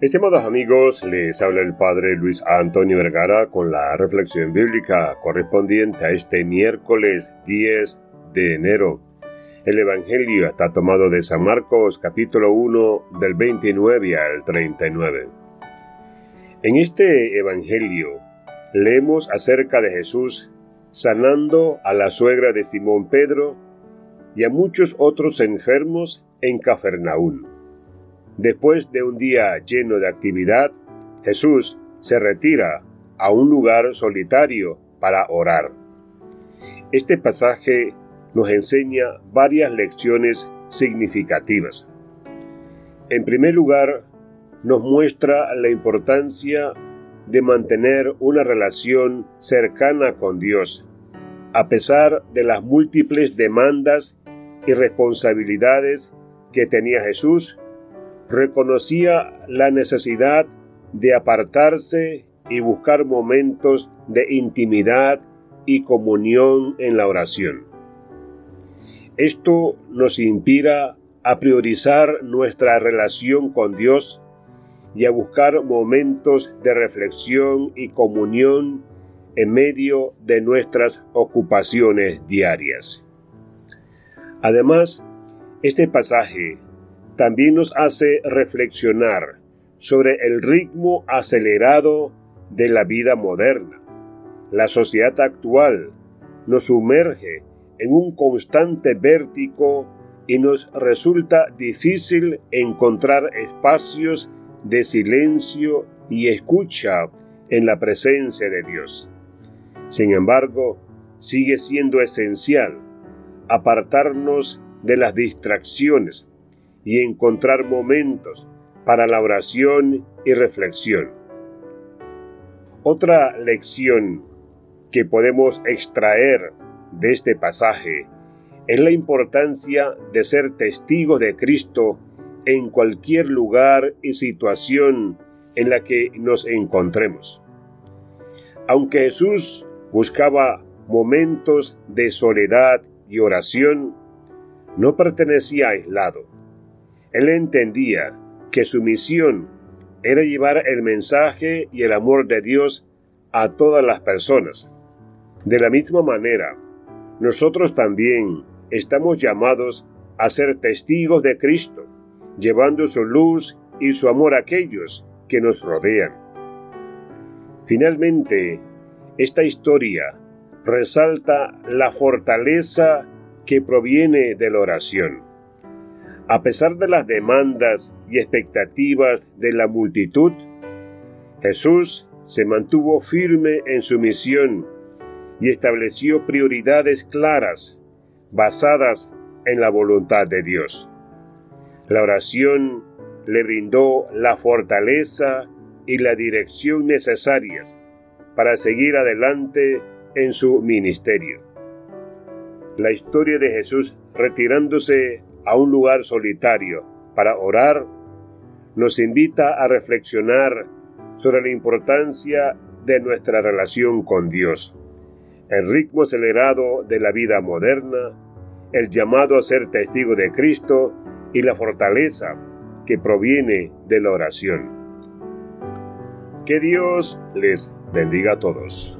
Estimados amigos, les habla el Padre Luis Antonio Vergara con la reflexión bíblica correspondiente a este miércoles 10 de enero. El Evangelio está tomado de San Marcos capítulo 1 del 29 al 39. En este Evangelio leemos acerca de Jesús sanando a la suegra de Simón Pedro y a muchos otros enfermos en Cafarnaún. Después de un día lleno de actividad, Jesús se retira a un lugar solitario para orar. Este pasaje nos enseña varias lecciones significativas. En primer lugar, nos muestra la importancia de mantener una relación cercana con Dios, a pesar de las múltiples demandas y responsabilidades que tenía Jesús, reconocía la necesidad de apartarse y buscar momentos de intimidad y comunión en la oración. Esto nos inspira a priorizar nuestra relación con Dios y a buscar momentos de reflexión y comunión en medio de nuestras ocupaciones diarias. Además, este pasaje también nos hace reflexionar sobre el ritmo acelerado de la vida moderna. La sociedad actual nos sumerge en un constante vértigo y nos resulta difícil encontrar espacios de silencio y escucha en la presencia de Dios. Sin embargo, sigue siendo esencial apartarnos de las distracciones y encontrar momentos para la oración y reflexión. Otra lección que podemos extraer de este pasaje es la importancia de ser testigo de Cristo en cualquier lugar y situación en la que nos encontremos. Aunque Jesús buscaba momentos de soledad y oración, no pertenecía aislado. Él entendía que su misión era llevar el mensaje y el amor de Dios a todas las personas. De la misma manera, nosotros también estamos llamados a ser testigos de Cristo llevando su luz y su amor a aquellos que nos rodean. Finalmente, esta historia resalta la fortaleza que proviene de la oración. A pesar de las demandas y expectativas de la multitud, Jesús se mantuvo firme en su misión y estableció prioridades claras basadas en la voluntad de Dios. La oración le brindó la fortaleza y la dirección necesarias para seguir adelante en su ministerio. La historia de Jesús retirándose a un lugar solitario para orar nos invita a reflexionar sobre la importancia de nuestra relación con Dios. El ritmo acelerado de la vida moderna, el llamado a ser testigo de Cristo y la fortaleza que proviene de la oración. Que Dios les bendiga a todos.